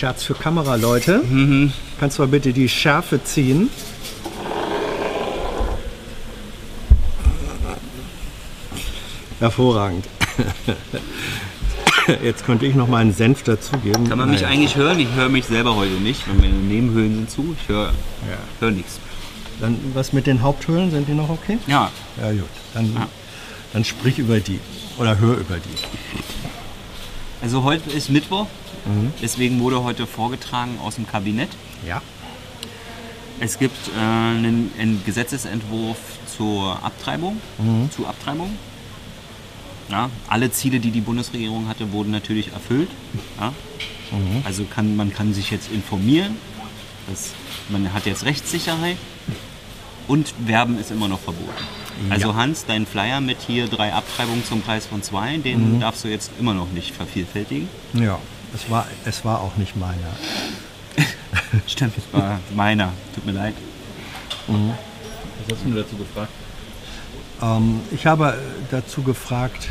Scherz für Kameraleute. Mhm. Kannst du mal bitte die Schärfe ziehen? Hervorragend. Jetzt könnte ich noch mal einen Senf dazugeben. Kann man mich eigentlich hören? Ich höre mich selber heute nicht. weil Meine Nebenhöhlen sind zu. Ich höre Ja. hör nichts. Dann was mit den Haupthöhlen? Sind die noch okay? Ja, Ja, gut. Dann, Ja. dann sprich über die. Oder hör über die. also heute ist Mittwoch. Mhm. Deswegen wurde heute vorgetragen aus dem Kabinett. Ja. Es gibt äh, einen, einen Gesetzesentwurf zur Abtreibung, Mhm. zu Abtreibung. Ja, alle Ziele, die die Bundesregierung hatte, wurden natürlich erfüllt. Ja. Mhm. Also kann, man kann sich jetzt informieren, das, man hat jetzt Rechtssicherheit und Werben ist immer noch verboten. Also Ja. Hans, dein Flyer mit hier drei Abtreibungen zum Preis von zwei, den Mhm. darfst du jetzt immer noch nicht vervielfältigen. Ja. Es war, es war auch nicht meiner. Stimmt, war meiner, tut mir leid. Was hast du dazu gefragt? Ähm, ich habe dazu gefragt,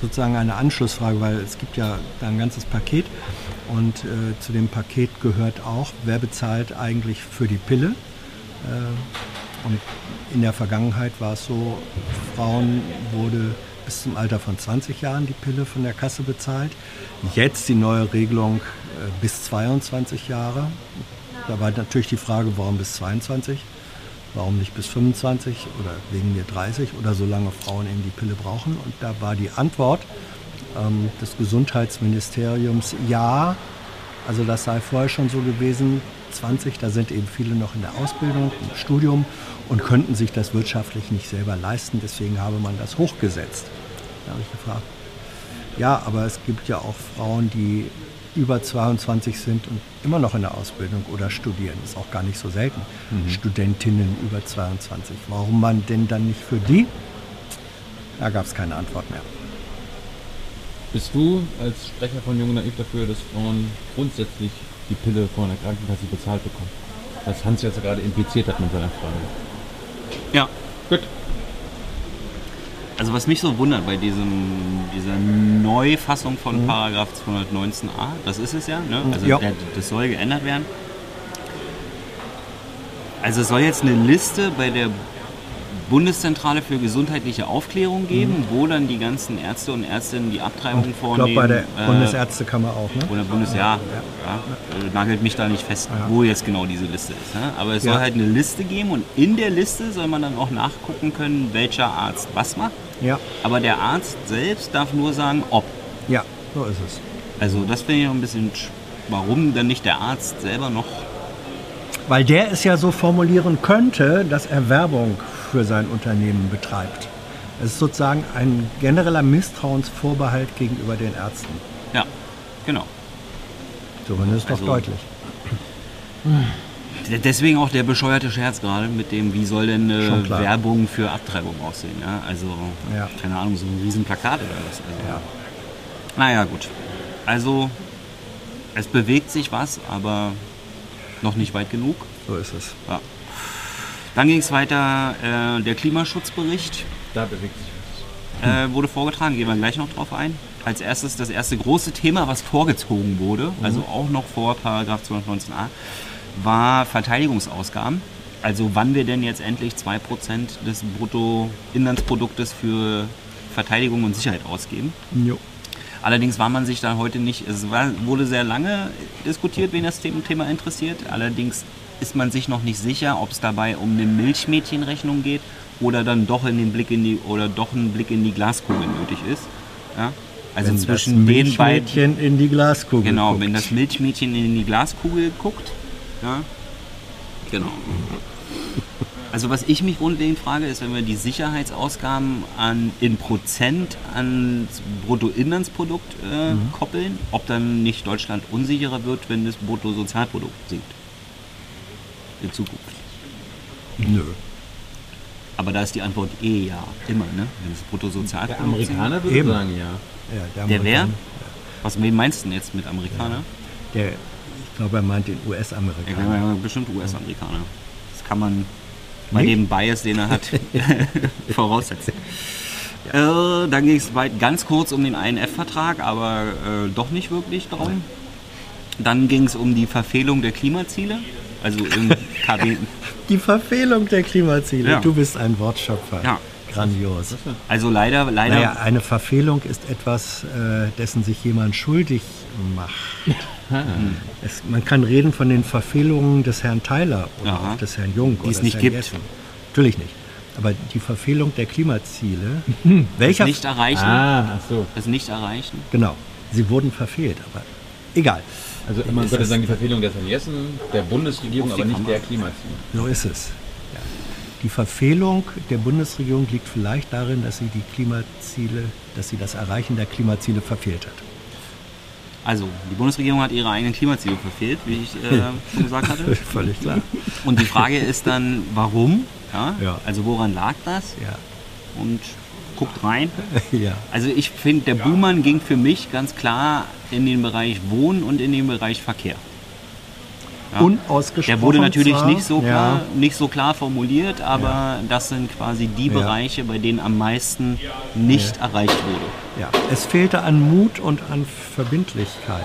sozusagen eine Anschlussfrage, weil es gibt ja da ein ganzes Paket und äh, zu dem Paket gehört auch, wer bezahlt eigentlich für die Pille. Äh, und in der Vergangenheit war es so, Frauen wurde bis zum Alter von 20 Jahren die Pille von der Kasse bezahlt. Jetzt die neue Regelung äh, bis 22 Jahre. Da war natürlich die Frage, warum bis 22? Warum nicht bis 25 oder wegen mir 30 oder solange Frauen eben die Pille brauchen? Und da war die Antwort ähm, des Gesundheitsministeriums, ja, also das sei vorher schon so gewesen, 20, da sind eben viele noch in der Ausbildung, im Studium und könnten sich das wirtschaftlich nicht selber leisten, deswegen habe man das hochgesetzt. Da habe ich gefragt, ja, aber es gibt ja auch Frauen, die über 22 sind und immer noch in der Ausbildung oder studieren. Ist auch gar nicht so selten. Studentinnen über 22. Warum man denn dann nicht für die? Da gab es keine Antwort mehr. Bist du als Sprecher von Jung Naiv dafür, dass Frauen grundsätzlich die Pille von der Krankenkasse bezahlt bekommen? Was Hans jetzt gerade impliziert hat mit seiner Frage. Ja, Gut. Also was mich so wundert bei diesem, dieser Neufassung von Paragraph 219a, das ist es ja, ne? also Ja. das soll geändert werden. Also es soll jetzt eine Liste bei der Bundeszentrale für gesundheitliche Aufklärung geben, wo dann die ganzen Ärzte und Ärztinnen die Abtreibung Ich vornehmen. glaube bei der äh, Bundesärztekammer auch. Ne? oder Bundesjahr, ja, äh, nagelt mich da nicht fest, Ja. wo jetzt genau diese Liste ist. Ne? Aber es Ja. soll halt eine Liste geben und in der Liste soll man dann auch nachgucken können, welcher Arzt was macht. Ja, Aber der Arzt selbst darf nur sagen, ob. ja, so ist es. Also das finde ich noch ein bisschen, sch- warum dann nicht der Arzt selber noch... Weil der es ja so formulieren könnte, dass er Werbung für sein Unternehmen betreibt. Es ist sozusagen ein genereller Misstrauensvorbehalt gegenüber den Ärzten. Ja, genau. Zumindest doch Also- deutlich. Deswegen auch der bescheuerte Scherz gerade mit dem, wie soll denn klar. Werbung für Abtreibung aussehen. Ja? Also, Ja. keine Ahnung, so ein riesen Plakat oder was. Also, Ja. Naja, gut. Also, es bewegt sich was, aber noch nicht weit genug. So ist es. Ja. Dann ging es weiter, äh, der Klimaschutzbericht Da bewegt sich was. äh, wurde vorgetragen, gehen wir gleich noch drauf ein. Als erstes das erste große Thema, was vorgezogen wurde, also auch noch vor Paragraph 219a, war Verteidigungsausgaben. Also wann wir denn jetzt endlich 2% des Bruttoinlandsproduktes für Verteidigung und Sicherheit ausgeben. Jo. Allerdings war man sich da heute nicht, es war, wurde sehr lange diskutiert, wen das Thema Thema interessiert. Allerdings ist man sich noch nicht sicher, ob es dabei um eine Milchmädchenrechnung geht oder dann doch in den Blick in die oder doch ein Blick in die Glaskugel nötig ist. Ja? Also Wenn zwischen das den beiden. Milchmädchen in die Glaskugel Genau, guckt. wenn das Milchmädchen in die Glaskugel guckt. Ja, genau. Also was ich mich grundlegend frage, ist, wenn wir die Sicherheitsausgaben an, in Prozent ans Bruttoinlandsprodukt äh, Mhm. koppeln, ob dann nicht Deutschland unsicherer wird, wenn das Bruttosozialprodukt sinkt. In Zukunft. Nö. Aber da ist die Antwort eh ja, immer, ne? Wenn das Der Bruttosozialprodukt Amerikaner würde Eben. sagen, ja. Ja, Der wer? Amerikaner- Was wen meinst du denn jetzt mit Amerikaner? Der, ich glaube, er meint den Ja, US-Amerikaner. ja, bestimmt US-Amerikaner. Das kann man bei Nicht? dem Bias, den er hat, voraussetzen. Äh, dann ging es weit- ganz kurz um den INF-Vertrag, aber äh, doch nicht wirklich darum. Dann ging es um die Verfehlung der Klimaziele. Also im KB. Die Verfehlung der Klimaziele. Ja. Du bist ein Wortschöpfer. Ja. Grandios. Also leider, leider. Naja, eine Verfehlung ist etwas, äh, dessen sich jemand schuldig macht. Es, man kann reden von den Verfehlungen des Herrn Tyler oder Aha. auch des Herrn Jung Die es nicht gibt. Jessen. Natürlich nicht. Aber die Verfehlung der Klimaziele, welcher nicht erreichen. Ah, so. Das nicht erreichen. genau, sie wurden verfehlt, aber egal. Also man könnte sagen, die Verfehlung der Herrn Jessen, der Bundesregierung, aber nicht Kamera. der Klimaziele. So ist es. Ja. Die Verfehlung der Bundesregierung liegt vielleicht darin, dass sie die Klimaziele, dass sie das Erreichen der Klimaziele verfehlt hat. Also, die Bundesregierung hat ihre eigenen Klimaziele verfehlt, wie ich äh, schon gesagt hatte. Völlig klar. Und die Frage ist dann, warum? Ja? Ja. Also woran lag das? Ja. Und guckt rein. ja. Also ich finde, der Buhmann ging für mich ganz klar in den Bereich Wohnen und in den Bereich Verkehr. Ja. Unausgesprochen. Der wurde natürlich zwar, nicht so klar, Ja, nicht so klar formuliert, aber das sind quasi die Ja. Bereiche, bei denen am meisten nicht erreicht wurde. ja. Es fehlte an Mut und an Verbindlichkeit,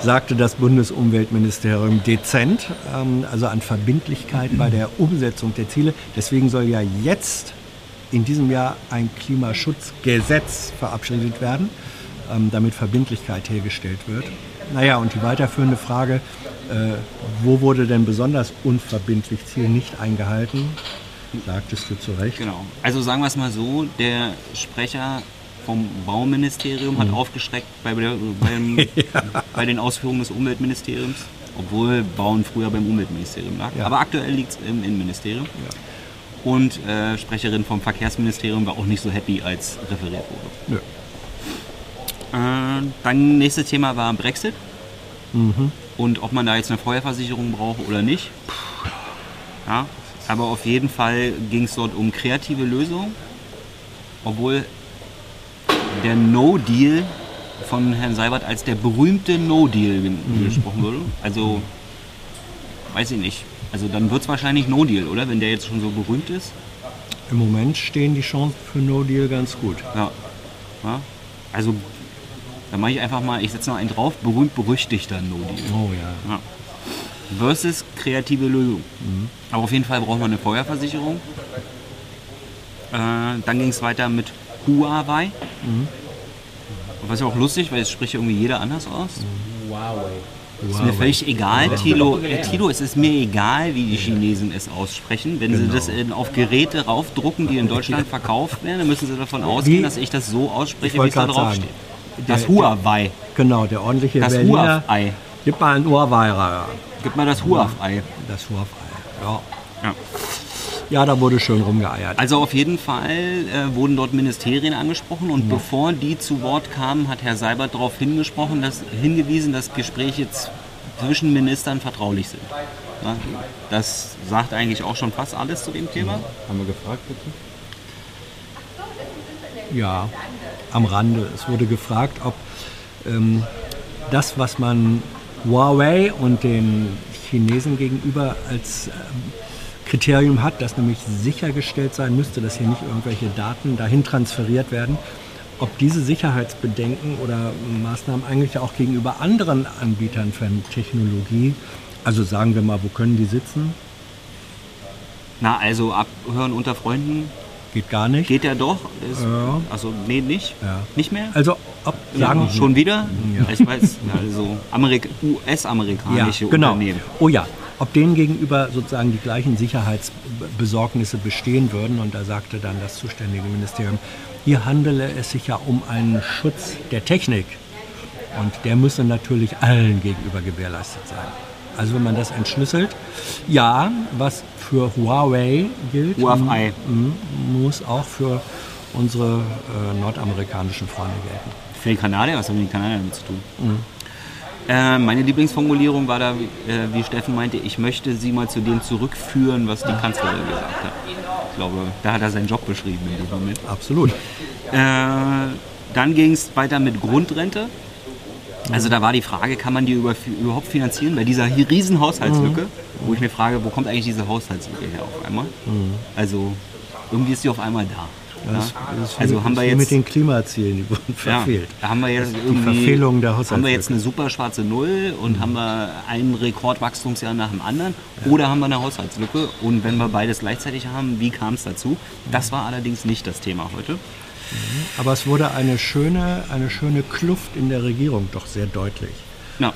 sagte das Bundesumweltministerium dezent. Ähm, also an Verbindlichkeit bei der Umsetzung der Ziele. Deswegen soll ja jetzt in diesem Jahr ein Klimaschutzgesetz verabschiedet werden, ähm, damit Verbindlichkeit hergestellt wird. Naja, und die weiterführende Frage, äh, wo wurde denn besonders unverbindlich Ziel nicht eingehalten? Sagtest du zu Recht. Genau. Also sagen wir es mal so, der Sprecher vom Bauministerium Mhm. hat aufgeschreckt bei, der, beim, bei den Ausführungen des Umweltministeriums, obwohl Bauen früher beim Umweltministerium lag. Ja. Aber aktuell liegt es im Innenministerium. Und äh, Sprecherin vom Verkehrsministerium war auch nicht so happy, als referiert wurde. Nö. Äh, dann nächstes Thema war Brexit. Mhm. Und ob man da jetzt eine Feuerversicherung braucht oder nicht. Ja, aber auf jeden Fall ging es dort um kreative Lösungen. Obwohl der No-Deal von Herrn Seibert als der berühmte No-Deal ge- gesprochen wurde. Also, weiß ich nicht. Also dann wird es wahrscheinlich No-Deal, oder? Wenn der jetzt schon so berühmt ist. Im Moment stehen die Chancen für No Deal ganz gut. Ja. ja. Also, dann mache ich einfach mal, ich setze noch einen drauf, berühmt berüchtigter No-Deal. Oh ja. Ja. Versus kreative Lösung. Aber auf jeden Fall braucht man eine Feuerversicherung. Äh, dann ging es weiter mit Huawei. Was ja auch lustig, weil es spricht ja irgendwie jeder anders aus. Ist mir völlig egal, Tilo. Äh, Tilo, es ist mir egal, wie die Chinesen es aussprechen. Wenn sie Genau. das in, auf Geräte raufdrucken, die in Deutschland verkauft werden, dann müssen sie davon ausgehen, dass ich das so ausspreche, wie es da gerade drauf sagen, steht. der- Das der- Huawei. Genau, der ordentliche Das Berliner. Huawei. Gib mal ein Ohrweirer. Gib mal das Huawei. Das Huawei. Ja. Ja. Ja, da wurde schön rumgeeiert. Also auf jeden Fall äh, wurden dort Ministerien angesprochen und bevor die zu Wort kamen, hat Herr Seibert darauf hingesprochen, dass, hingewiesen, dass Gespräche zwischen Ministern vertraulich sind. Ja, das sagt eigentlich auch schon fast alles zu dem Thema. Haben wir gefragt dazu? Ja, am Rande. Es wurde gefragt, ob ähm, das, was man Huawei und den Chinesen gegenüber als ähm, Kriterium hat, dass nämlich sichergestellt sein müsste, dass hier nicht irgendwelche Daten dahin transferiert werden, ob diese Sicherheitsbedenken oder Maßnahmen eigentlich auch gegenüber anderen Anbietern von Technologie, also sagen wir mal, wo können die sitzen? Na, also abhören unter Freunden Geht gar nicht. geht ja doch. Ist, Ja. Also nee, nicht. Ja. Nicht mehr? Also ob sagen ja, schon wieder? Ja. Ich weiß, also Amerik US-amerikanische genau. Unternehmen. Oh ja, ob denen gegenüber sozusagen die gleichen Sicherheitsbesorgnisse bestehen würden. Und da sagte dann das zuständige Ministerium, hier handele es sich ja um einen Schutz der Technik. Und der müsse natürlich allen gegenüber gewährleistet sein. Also wenn man das entschlüsselt, ja, was für Huawei gilt, Huawei. m- m- muss auch für unsere äh, nordamerikanischen Freunde gelten. Für die Kanadier, was haben die Kanadier damit zu tun? Äh, meine Lieblingsformulierung war da, äh, wie Steffen meinte, ich möchte sie mal zu dem zurückführen, was die Kanzlerin gesagt hat. Ich glaube, da hat er seinen Job beschrieben in dem Moment. Absolut. Äh, dann ging es weiter mit Grundrente. Also da war die Frage, kann man die über, überhaupt finanzieren bei dieser riesen Haushaltslücke, wo ich mir frage, wo kommt eigentlich diese Haushaltslücke her auf einmal? Also irgendwie ist die auf einmal da. Das, Ja. Also haben wir jetzt- mit den Klimazielen, die wurden Ja, verfehlt. da haben wir jetzt Die Verfehlung der haben wir jetzt eine super schwarze Null und haben wir ein Rekordwachstumsjahr nach dem anderen oder haben wir eine Haushaltslücke und wenn wir beides gleichzeitig haben, wie kam es dazu? Das war allerdings nicht das Thema heute. Aber es wurde eine schöne, eine schöne Kluft in der Regierung doch sehr deutlich. Ja?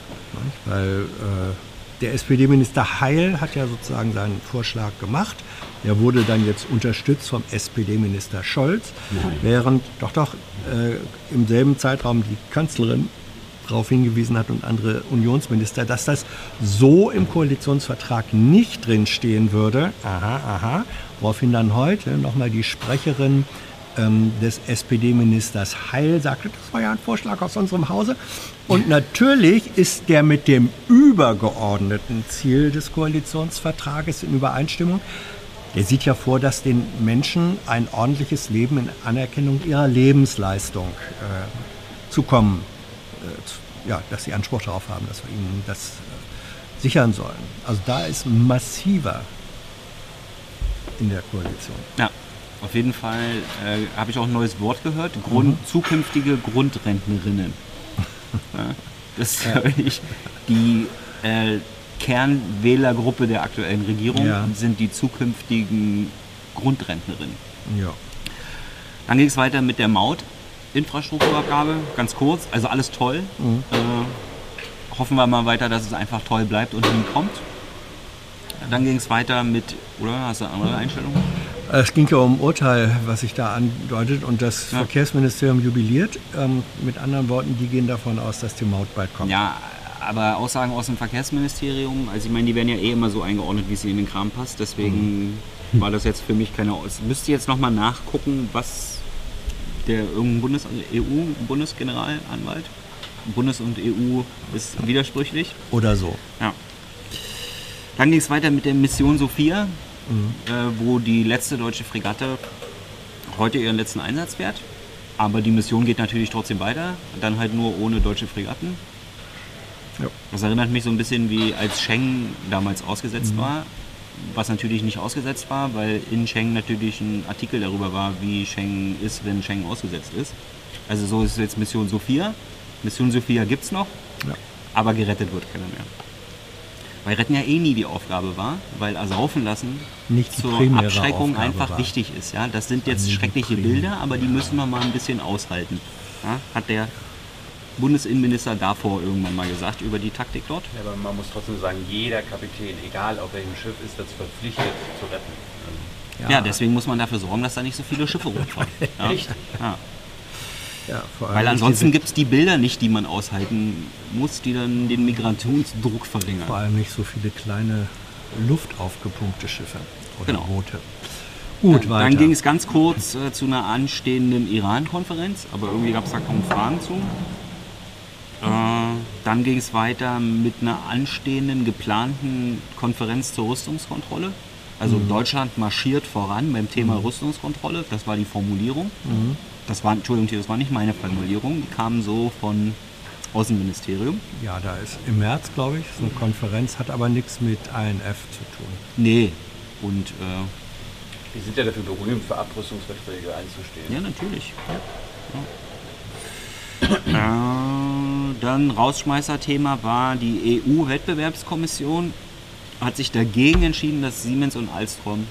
Weil äh, der SPD-Minister Heil hat ja sozusagen seinen Vorschlag gemacht. Der wurde dann jetzt unterstützt vom SPD-Minister Scholz, während doch doch äh, im selben Zeitraum die Kanzlerin darauf hingewiesen hat und andere Unionsminister, dass das so im Koalitionsvertrag nicht drinstehen würde. Aha, aha. Woraufhin dann heute nochmal die Sprecherin ähm, des SPD-Ministers Heil sagte, das war ja ein Vorschlag aus unserem Hause. Und natürlich ist der mit dem übergeordneten Ziel des Koalitionsvertrages in Übereinstimmung. Der sieht ja vor, dass den Menschen ein ordentliches Leben in Anerkennung ihrer Lebensleistung äh, zukommen, äh, ja, dass sie Anspruch darauf haben, dass wir ihnen das äh, sichern sollen. Also da ist massiver in der Koalition. ja. Auf jeden Fall äh, habe ich auch ein neues Wort gehört, Grund, zukünftige Grundrentnerinnen. Ja, das ist glaub ich, die äh, Kernwählergruppe der aktuellen Regierung Ja. sind die zukünftigen Grundrentnerinnen. Ja. Dann ging es weiter mit der Maut-Infrastrukturabgabe, ganz kurz. Also alles toll. Äh, hoffen wir mal weiter, dass es einfach toll bleibt und nie kommt. Dann ging es weiter mit, oder hast du eine andere Einstellung? Es ging ja um Urteil, was sich da andeutet, und das Ja. Verkehrsministerium jubiliert. Ähm, mit anderen Worten, die gehen davon aus, dass die Maut bald kommt. Ja, aber Aussagen aus dem Verkehrsministerium, also ich meine, die werden ja eh immer so eingeordnet, wie es ihnen in den Kram passt. Deswegen war das jetzt für mich keine Aus. Müsste jetzt nochmal nachgucken, was der irgendein Bundes EU-Bundesgeneralanwalt, Bundes und EU ist widersprüchlich. Oder so. Ja. Dann ging es weiter mit der Mission Sophia, äh, wo die letzte deutsche Fregatte heute ihren letzten Einsatz fährt. Aber die Mission geht natürlich trotzdem weiter, dann halt nur ohne deutsche Fregatten. Ja. Das erinnert mich so ein bisschen wie als Schengen damals ausgesetzt war, was natürlich nicht ausgesetzt war, weil in Schengen natürlich ein Artikel darüber war, wie Schengen ist, wenn Schengen ausgesetzt ist. Also so ist jetzt Mission Sophia. Mission Sophia gibt es noch, Ja. aber gerettet wird keiner mehr. Weil Retten ja eh nie die Aufgabe war, weil Ersaufen lassen Nicht zur Abschreckung Aufgabe einfach war. wichtig ist. Ja? Das sind jetzt schreckliche. Bilder, aber die müssen wir mal ein bisschen aushalten. Ja? Hat der Bundesinnenminister davor irgendwann mal gesagt über die Taktik dort. Ja, aber man muss trotzdem sagen, jeder Kapitän, egal auf welchem Schiff, ist dazu verpflichtet zu retten. Also, Ja. deswegen muss man dafür sorgen, dass da nicht so viele Schiffe rumfahren. Ja? Richtig. Ja. Ja, vor Weil ansonsten gibt es die Bilder nicht, die man aushalten muss, die dann den Migrationsdruck vor verringern. allem nicht so viele kleine luftaufgepumpte Schiffe oder Genau. Boote. Gut, Dann, weiter. dann ging es ganz kurz äh, zu einer anstehenden Iran-Konferenz, aber irgendwie gab es da kaum Fragen zu. Äh, dann ging es weiter mit einer anstehenden, geplanten Konferenz zur Rüstungskontrolle. Also Mhm. Deutschland marschiert voran beim Thema Rüstungskontrolle. Das war die Formulierung. Mhm. Das war, Entschuldigung, das war nicht meine Formulierung. Die kam so von Außenministerium. ja, da ist im März, glaube ich, ist eine Konferenz, hat aber nichts mit INF zu tun. Nee. Und äh, die sind ja dafür berühmt, für Abrüstungsverträge einzustehen. Ja, natürlich. Ja. äh, dann Rausschmeißerthema war die EU-Wettbewerbskommission hat sich dagegen entschieden, dass Siemens und Alstrom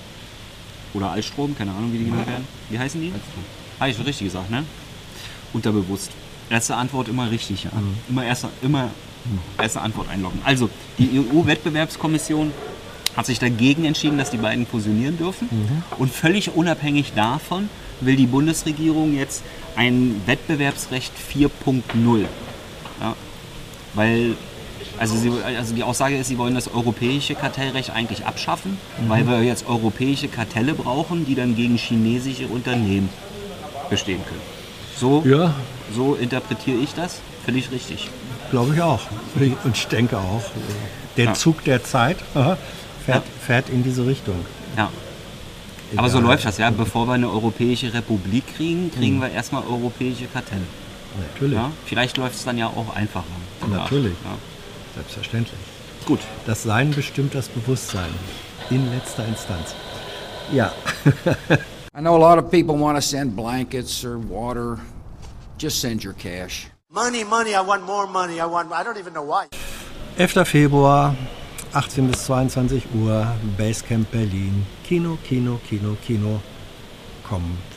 oder Alstrom, keine Ahnung, wie die genannt werden. Wie heißen die? Habe ich schon richtig gesagt, ne? Unterbewusst. Erste Antwort immer richtig, ja. Immer erste, immer erste Antwort einloggen. Also, die EU-Wettbewerbskommission hat sich dagegen entschieden, dass die beiden fusionieren dürfen. Und völlig unabhängig davon will die Bundesregierung jetzt ein Wettbewerbsrecht 4.0. Ja, weil, also, sie, also die Aussage ist, sie wollen das europäische Kartellrecht eigentlich abschaffen, weil wir jetzt europäische Kartelle brauchen, die dann gegen chinesische Unternehmen bestehen können. So, Ja, so interpretiere ich das. Völlig richtig. glaube ich auch. Und ich denke auch, der Ja. Zug der Zeit fährt, Ja. fährt in diese Richtung. Ja. Aber so Egal. läuft das, ja. Bevor wir eine europäische Republik kriegen, kriegen wir erstmal europäische Kartelle. Natürlich, Ja? Vielleicht läuft es dann ja auch einfacher. Natürlich. Ja. selbstverständlich. Gut. Das Sein bestimmt das Bewusstsein in letzter Instanz. Ja, I know a lot of people want to send blankets or water. Just send your cash. Money, money, I want more money. I want, I don't even know why. 11. Februar, 18 bis 22 Uhr, Basecamp Berlin. Kino, Kino, Kino, Kino. Kommt